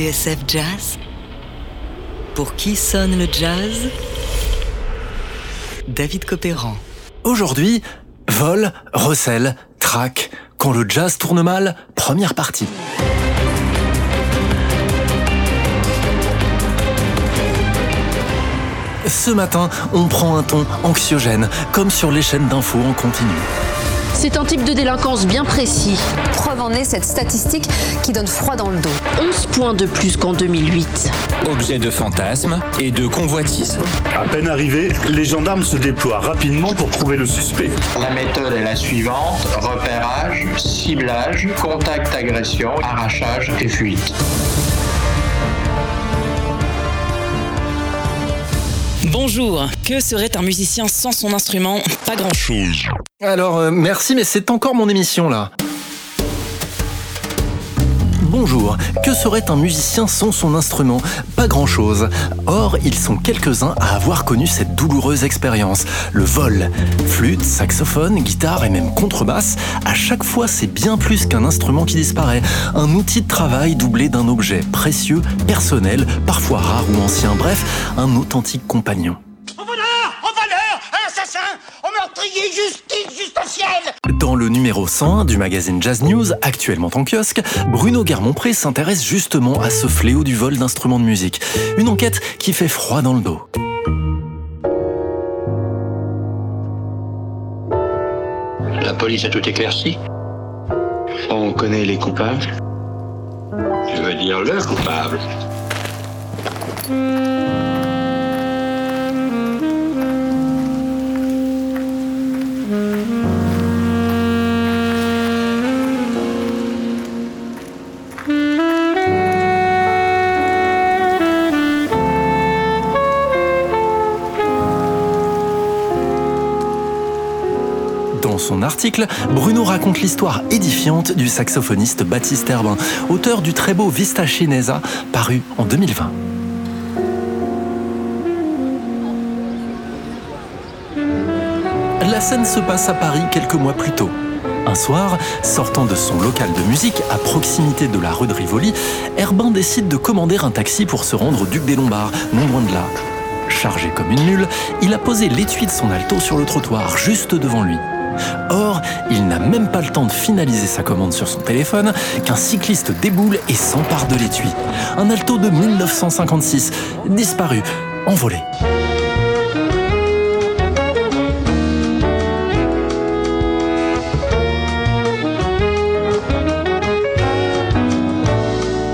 TSF Jazz Pour qui sonne le jazz? David Copéran. Aujourd'hui, vol, recel, track. Quand le jazz tourne mal, première partie. Ce matin, on prend un ton anxiogène, comme sur les chaînes d'infos en continu. C'est un type de délinquance bien précis. Preuve en est cette statistique qui donne froid dans le dos. 11 points de plus qu'en 2008. Objet de fantasme et de convoitise. À peine arrivé, les gendarmes se déploient rapidement pour trouver le suspect. La méthode est la suivante repérage, ciblage, contact agression, arrachage et fuite. Bonjour, que serait un musicien sans son instrument? Pas grand-chose. Alors, euh, merci, mais c'est encore mon émission là. Bonjour, que serait un musicien sans son instrument? Pas grand-chose. Or, ils sont quelques-uns à avoir connu cette douloureuse expérience. Le vol. Flûte, saxophone, guitare et même contrebasse, à chaque fois c'est bien plus qu'un instrument qui disparaît. Un outil de travail doublé d'un objet précieux, personnel, parfois rare ou ancien, bref, un authentique compagnon. Dans le numéro 101 du magazine Jazz News, actuellement en kiosque, Bruno Guermont-Pré s'intéresse justement à ce fléau du vol d'instruments de musique. Une enquête qui fait froid dans le dos. La police a tout éclairci. On connaît les coupables. Je veux dire le coupable? Bruno raconte l'histoire édifiante du saxophoniste Baptiste Herbin, auteur du très beau Vista Chinesa, paru en 2020. La scène se passe à Paris quelques mois plus tôt. Un soir, sortant de son local de musique à proximité de la rue de Rivoli, Herbin décide de commander un taxi pour se rendre au Duc des Lombards, non loin de là. Chargé comme une mule, il a posé l'étui de son alto sur le trottoir, juste devant lui. Or, il n'a même pas le temps de finaliser sa commande sur son téléphone qu'un cycliste déboule et s'empare de l'étui. Un alto de 1956, disparu, envolé.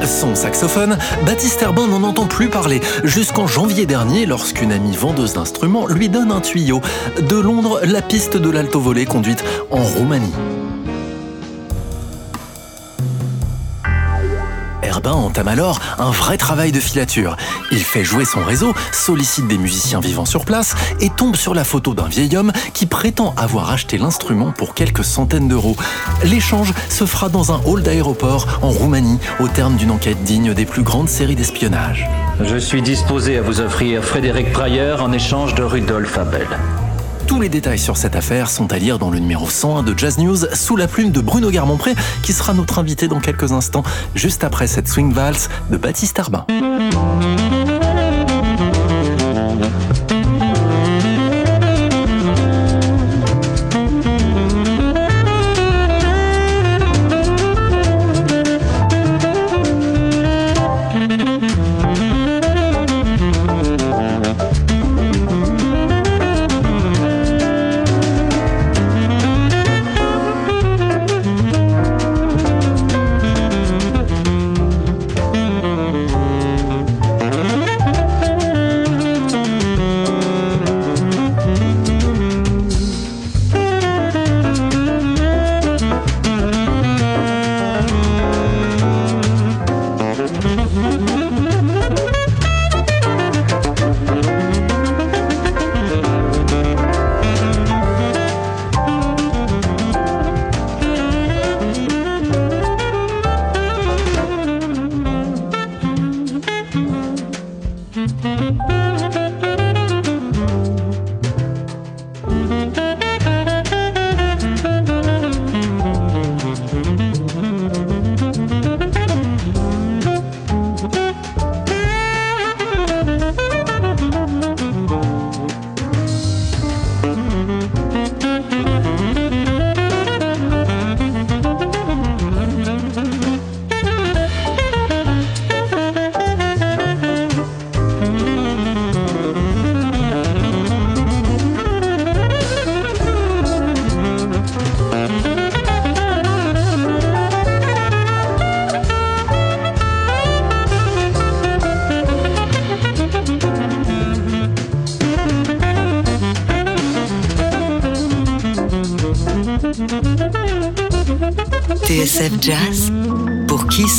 Son saxophone, Baptiste Herbin n'en entend plus parler jusqu'en janvier dernier lorsqu'une amie vendeuse d'instruments lui donne un tuyau. De Londres, la piste de l'alto volé conduite en Roumanie. Herbin entame alors un vrai travail de filature. Il fait jouer son réseau, sollicite des musiciens vivant sur place et tombe sur la photo d'un vieil homme qui prétend avoir acheté l'instrument pour quelques centaines d'euros. L'échange se fera dans un hall d'aéroport en Roumanie au terme d'une enquête digne des plus grandes séries d'espionnage. Je suis disposé à vous offrir Frédéric Prayer en échange de Rudolf Abel. Tous les détails sur cette affaire sont à lire dans le numéro 101 de Jazz News sous la plume de Bruno Garmont-Pré qui sera notre invité dans quelques instants juste après cette swing valse de Baptiste Arbin.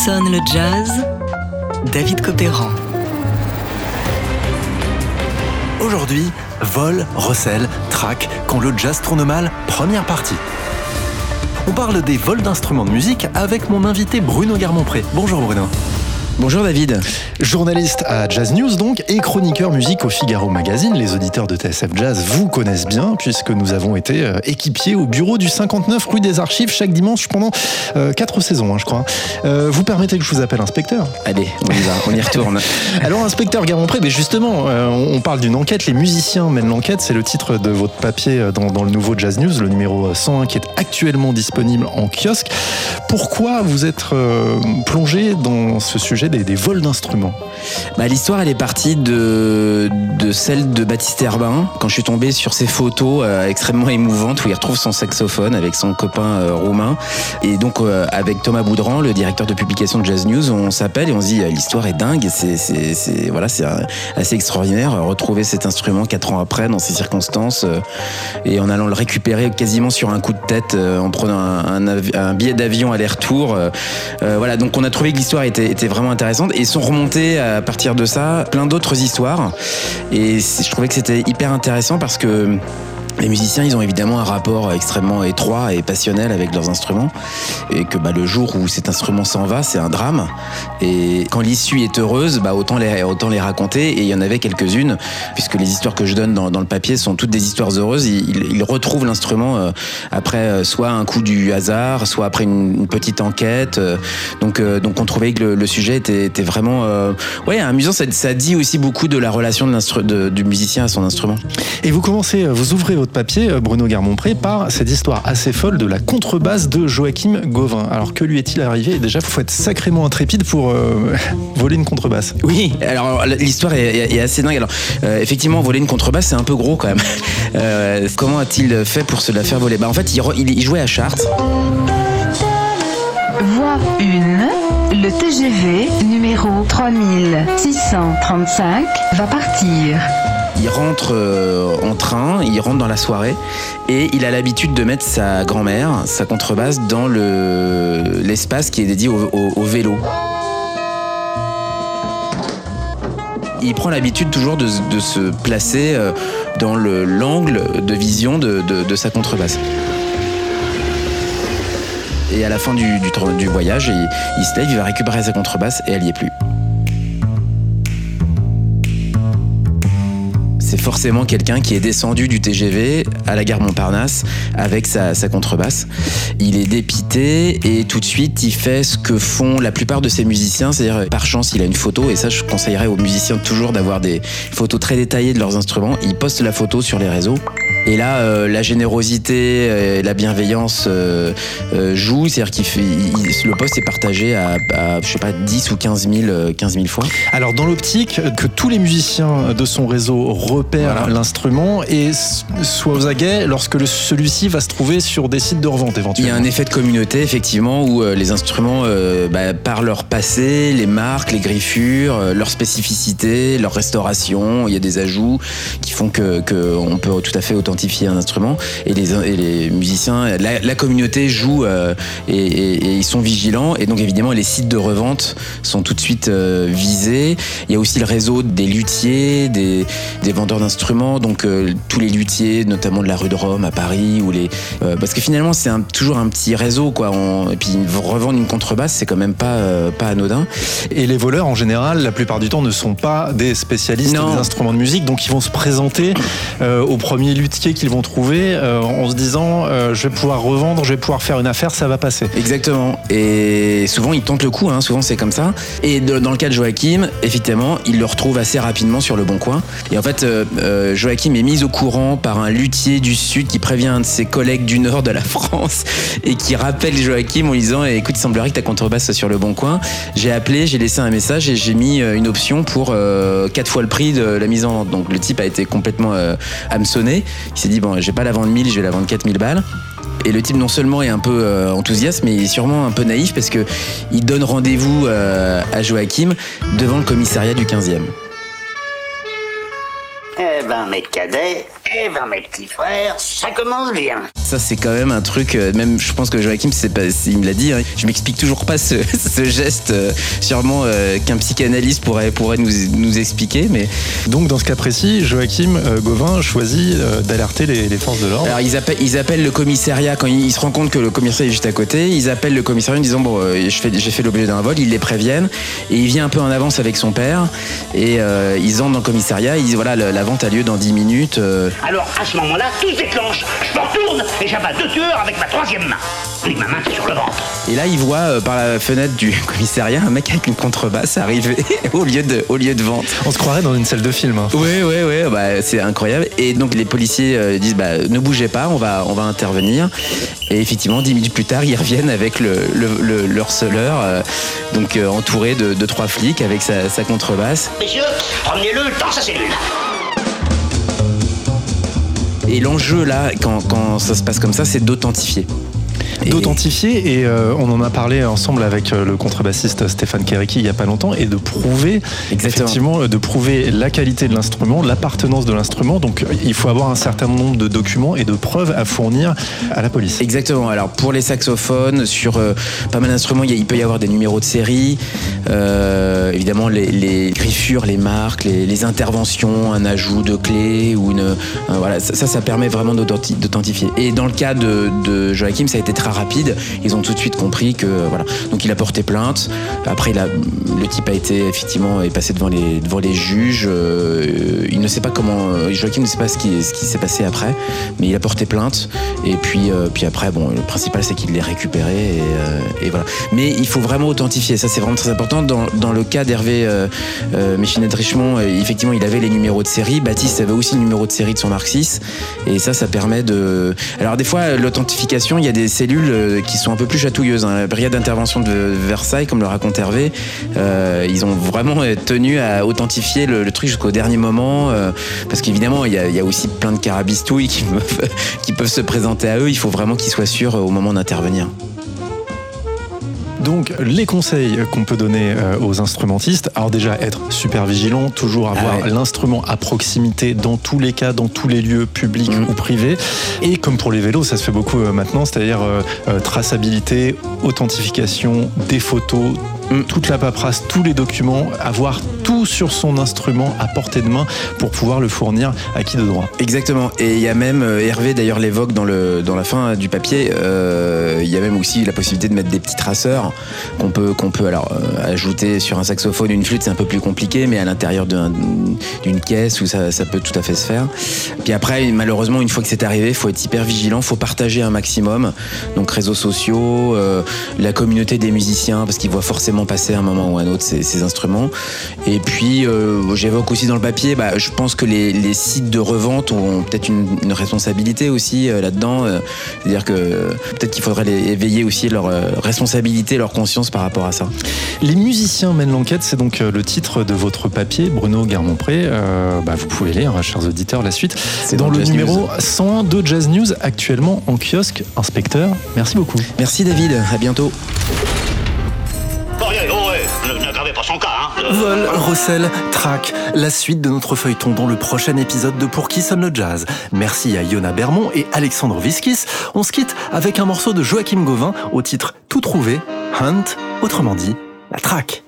Le jazz David Copéran. Aujourd'hui, vol, recel, track, quand le jazz tourne mal, première partie. On parle des vols d'instruments de musique avec mon invité Bruno Garmont-Pré. Bonjour Bruno. Bonjour David. Journaliste à Jazz News donc et chroniqueur musique au Figaro Magazine. Les auditeurs de TSF Jazz vous connaissent bien puisque nous avons été euh, équipiers au bureau du 59 rue des Archives chaque dimanche pendant euh, quatre saisons, hein, je crois. Euh, vous permettez que je vous appelle inspecteur? Allez, on y va, on y retourne. Alors inspecteur Garmont-Pré, mais justement, on parle d'une enquête. Les musiciens mènent l'enquête. C'est le titre de votre papier dans, dans, le nouveau Jazz News, le numéro 101 qui est actuellement disponible en kiosque. Pourquoi vous êtes plongé dans ce sujet des, vols d'instruments bah, L'histoire, elle est partie de, de celle de Baptiste Herbin, quand je suis tombé sur ses photos euh, extrêmement émouvantes où il retrouve son saxophone avec son copain euh, roumain. Et donc, euh, avec Thomas Boudran, le directeur de publication de Jazz News, on s'appelle et on se dit l'histoire est dingue, c'est voilà, assez extraordinaire. Retrouver cet instrument quatre ans après, dans ces circonstances, et en allant le récupérer quasiment sur un coup de tête, en prenant un, un, billet d'avion aller-retour. voilà, donc on a trouvé que l'histoire était, était vraiment intéressante et sont remontées à partir de ça plein d'autres histoires. Et je trouvais que c'était hyper intéressant parce que les musiciens, ils ont évidemment un rapport extrêmement étroit et passionnel avec leurs instruments, et que bah, le jour où cet instrument s'en va, c'est un drame. Et quand l'issue est heureuse, bah, autant, les, raconter. Et il y en avait quelques-unes, puisque les histoires que je donne dans, le papier sont toutes des histoires heureuses. Ils, retrouvent l'instrument euh, après euh, soit un coup du hasard, soit après une, petite enquête. Euh, donc, on trouvait que le, sujet était, vraiment ouais, amusant. Ça, dit aussi beaucoup de la relation du musicien à son instrument. Et vous commencez, vous ouvrez votre papier, euh, Bruno Garmont-Pré, par cette histoire assez folle de la contrebasse de Joachim Gauvin. Alors que lui est-il arrivé? Déjà, il faut être sacrément intrépide pour euh, voler une contrebasse. Oui, alors l'histoire est, assez dingue. Alors euh, effectivement, voler une contrebasse, c'est un peu gros quand même. comment a-t-il fait pour se la faire voler? Bah, En fait, il, il jouait à Chartres. Voix 1. Le TGV numéro 3635 va partir il rentre euh, en train, il rentre dans la soirée et il a l'habitude de mettre sa grand-mère, sa contrebasse, dans l'espace qui est dédié au, vélo. Il prend l'habitude toujours de, se placer euh, dans l'angle de vision de, sa contrebasse. Et à la fin du, voyage, il se lève, il va récupérer sa contrebasse et elle n'y est plus. C'est forcément quelqu'un qui est descendu du TGV à la gare Montparnasse avec sa, contrebasse. Il est dépité et tout de suite il fait ce que font la plupart de ces musiciens, c'est-à-dire par chance il a une photo et ça je conseillerais aux musiciens toujours d'avoir des photos très détaillées de leurs instruments. Il poste la photo sur les réseaux et là, euh, la générosité et la bienveillance euh, euh, jouent, c'est-à-dire fait, le poste est partagé à, je sais pas, 10 ou 15 000, 15 fois. Alors, dans l'optique que tous les musiciens de son réseau repèrent l'instrument et soient aux aguets lorsque celui-ci va se trouver sur des sites de revente éventuellement. Il y a un effet de communauté, effectivement, où les instruments, bah, par leur passé, les marques, les griffures, leur spécificité, leur restauration, il y a des ajouts qui font que, que on peut tout à fait autant un instrument et les, et les musiciens, la, communauté joue euh, et, ils sont vigilants et donc évidemment les sites de revente sont tout de suite euh, visés. Il y a aussi le réseau des luthiers, des, des vendeurs d'instruments, donc euh, tous les luthiers, notamment de la rue de Rome à Paris, ou les parce que finalement c'est toujours un petit réseau quoi. On, et puis revendre une contrebasse c'est quand même pas pas anodin. Et les voleurs en général, la plupart du temps, ne sont pas des spécialistes des instruments de musique, donc ils vont se présenter au premier luthier qu'ils vont trouver euh, en se disant euh, je vais pouvoir revendre, je vais pouvoir faire une affaire, ça va passer. Exactement. Et souvent ils tentent le coup, hein. souvent c'est comme ça. Et dans le cas de Joachim, effectivement, il le retrouve assez rapidement sur le bon coin. Et en fait, euh, Joachim est mis au courant par un luthier du Sud qui prévient un de ses collègues du Nord de la France et qui rappelle Joachim en lui disant écoute, il semblerait que ta contrebasse sur le bon coin. J'ai appelé, j'ai laissé un message et j'ai mis une option pour quatre fois le prix de la mise en vente. Donc le type a été complètement hameçonné. Il s'est dit, bon, j'ai pas la vendre 1000, je vais la vendre 4000 balles. Et le type non seulement est un peu euh, enthousiaste, mais il est sûrement un peu naïf parce que il donne rendez-vous euh, à Joachim devant le commissariat du 15e. Eh ben, mes cadets, Eh ben, mes petits frères, ça commence bien. Ça, c'est quand même un truc, euh, même je pense que Joachim, c'est pas, il me l'a dit, hein, je m'explique toujours pas ce, ce geste, euh, sûrement euh, qu'un psychanalyste pourrait, pourrait nous, nous expliquer, mais. Donc dans ce cas précis, Joachim euh, Gauvin choisit euh, d'alerter les, les forces de l'ordre. Alors ils appellent, ils appellent le commissariat quand ils, ils se rendent compte que le commissariat est juste à côté. Ils appellent le commissariat en disant bon, euh, j'ai fait l'objet d'un vol. Ils les préviennent et il vient un peu en avance avec son père et euh, ils entrent dans le commissariat. Ils disent voilà le- la vente a lieu dans 10 minutes. Alors, à ce moment-là, tout se déclenche. Je me retourne et j'abats deux tueurs avec ma troisième main. Et ma main qui est sur le ventre. et là ils voient euh, par la fenêtre du commissariat un mec avec une contrebasse arriver au lieu de, au lieu de vente. On se croirait dans une salle de film. hein. Oui, oui, oui, bah, c'est incroyable. Et donc les policiers euh, disent bah, ne bougez pas, on va, on va intervenir. Et effectivement, dix minutes plus tard, ils reviennent avec le, le, le, le harceleur, euh, donc euh, entouré de, de trois flics avec sa, sa contrebasse. Messieurs, promenez-le dans sa cellule. Et l'enjeu là, quand, ça se passe comme ça, c'est d'authentifier. D'authentifier, et euh, on en a parlé ensemble avec euh, le contrebassiste Stéphane Keriki il y a pas longtemps, et de prouver, Exactement. effectivement, euh, de prouver la qualité de l'instrument, l'appartenance de l'instrument. Donc il faut avoir un certain nombre de documents et de preuves à fournir à la police. Exactement. Alors pour les saxophones, sur euh, pas mal d'instruments, il, peut y avoir des numéros de série, euh, évidemment les, les griffures, les marques, les, les interventions, un ajout de clé ou une, voilà, ça, ça, permet vraiment d'authenti- d'authentifier. Et dans le cas de, de Joachim, ça a été très rapide. Ils ont tout de suite compris que euh, voilà. Donc il a porté plainte. Après, il a, le type a été effectivement est passé devant les devant les juges. Euh, il ne sait pas comment. euh, Joachim ne sait pas ce qui ce qui s'est passé après, mais il a porté plainte. Et puis puis après, bon, le principal c'est qu'il l'ait récupéré et, voilà. Mais il faut vraiment authentifier. Ça c'est vraiment très important. Dans, dans le cas d'Hervé Méchinet de Richemont, effectivement, il avait les numéros de série. Baptiste avait aussi le numéro de série de son Mark 6. Et ça, ça permet de. Alors des fois, l'authentification, il y a des cellules euh, qui sont un peu plus chatouilleuses. hein. La brigade d'intervention de Versailles, comme le raconte Hervé, euh, ils ont vraiment tenu à authentifier le, truc jusqu'au dernier moment, euh, parce qu'évidemment, il y, a, aussi plein de carabistouilles qui qui peuvent se présenter à eux. Il faut vraiment qu'ils soient sûrs au moment d'intervenir. Donc les conseils qu'on peut donner euh, aux instrumentistes, alors déjà être super vigilant, toujours avoir Ah ouais. l'instrument à proximité dans tous les cas, dans tous les lieux publics Mhm. ou privés. Et comme pour les vélos, ça se fait beaucoup euh, maintenant, c'est-à-dire euh, traçabilité, authentification, des photos, Mhm. toute la paperasse, tous les documents, avoir tout sur son instrument à portée de main pour pouvoir le fournir à qui de droit. Exactement. Et il y a même, euh, Hervé d'ailleurs l'évoque dans, dans la fin du papier, euh, il y a même aussi la possibilité de mettre des petits traceurs qu'on peut, qu'on peut alors, euh, ajouter sur un saxophone, une flûte, c'est un peu plus compliqué, mais à l'intérieur d'un- d'une caisse où ça, ça peut tout à fait se faire. Puis après, malheureusement, une fois que c'est arrivé, il faut être hyper vigilant, il faut partager un maximum. Donc réseaux sociaux, euh, la communauté des musiciens, parce qu'ils voient forcément passer à un moment ou à un autre ces, ces instruments. Et puis, euh, j'évoque aussi dans le papier, bah, je pense que les, les sites de revente ont peut-être une, une responsabilité aussi euh, là-dedans. euh, C'est-à-dire que peut-être qu'il faudrait les éveiller aussi leur responsabilité, leur conscience par rapport à ça. Les musiciens mènent l'enquête, c'est donc le titre de votre papier, Bruno Guermont-Pré. Euh, bah, vous pouvez lire, hein, chers auditeurs, la suite. C'est dans dans le Jazz numéro News. 101 de Jazz News, actuellement en kiosque. Inspecteur, merci beaucoup. Merci David, à bientôt. Son cas, hein. Euh, Vol, recel, track, la suite de notre feuilleton dans le prochain épisode de Pour qui sonne le jazz. Merci à Yona Bermond et Alexandre Viskis. On se quitte avec un morceau de Joachim Gauvin au titre Tout trouvé, Hunt, autrement dit, la track.